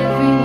every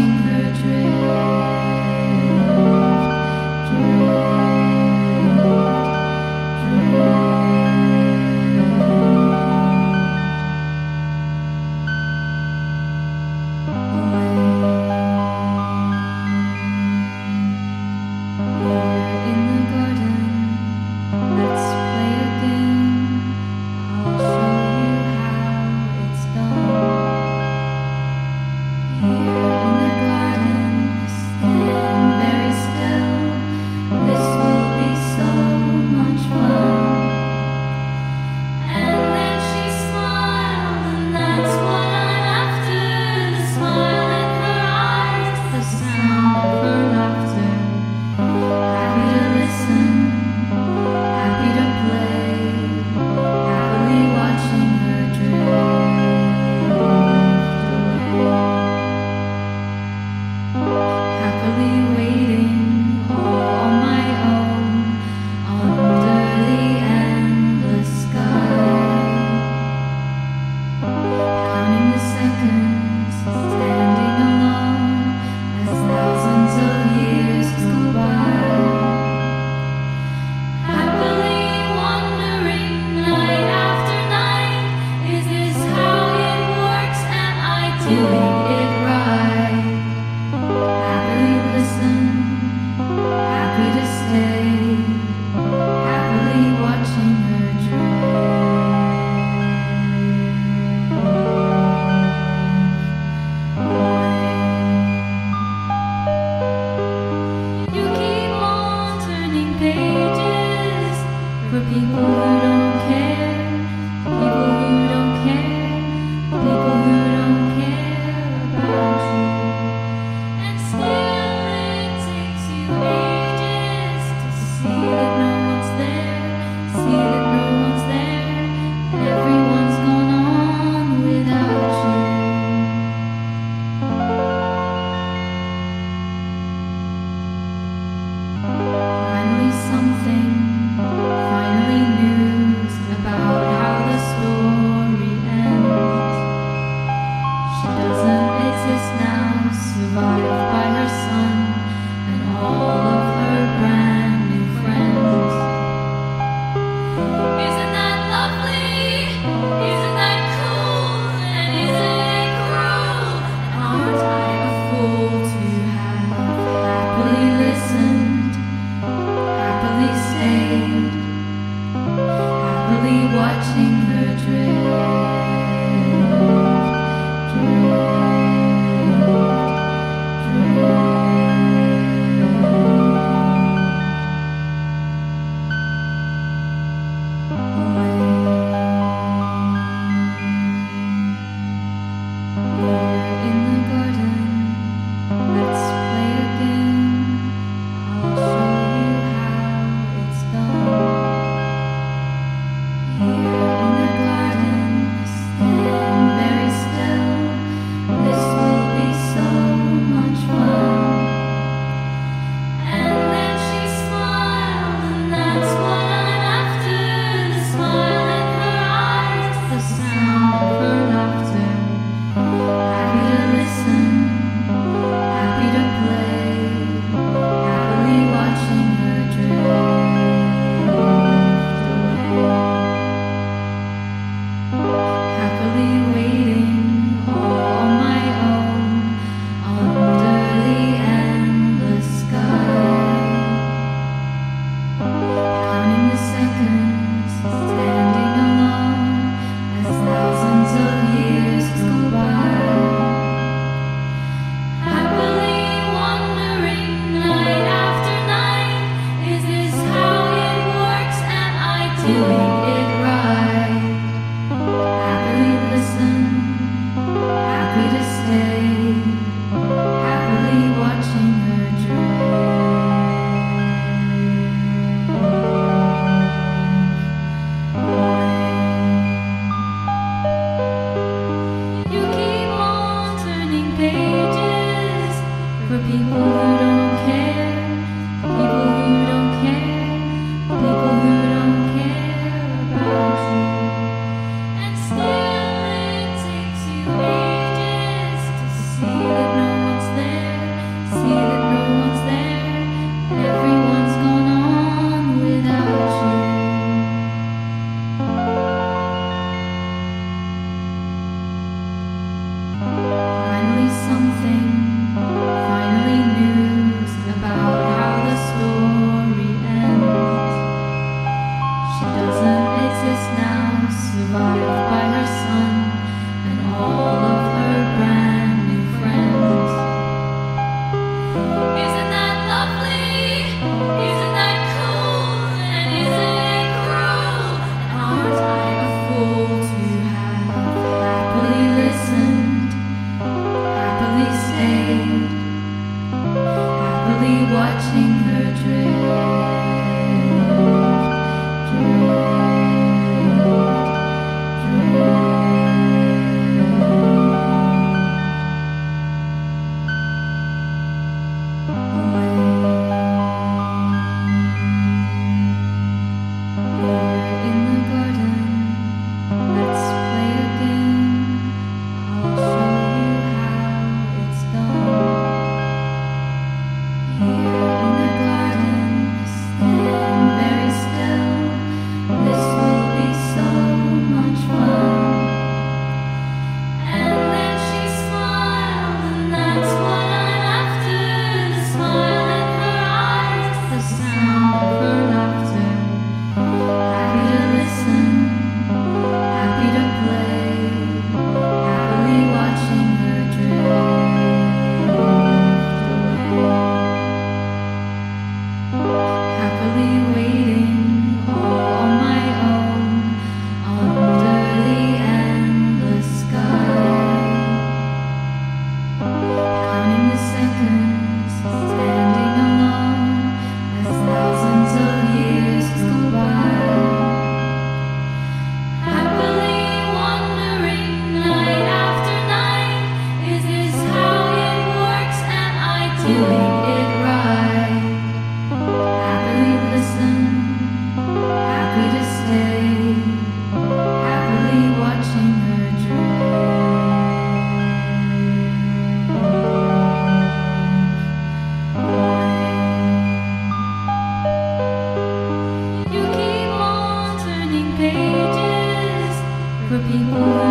her drift, people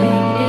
Living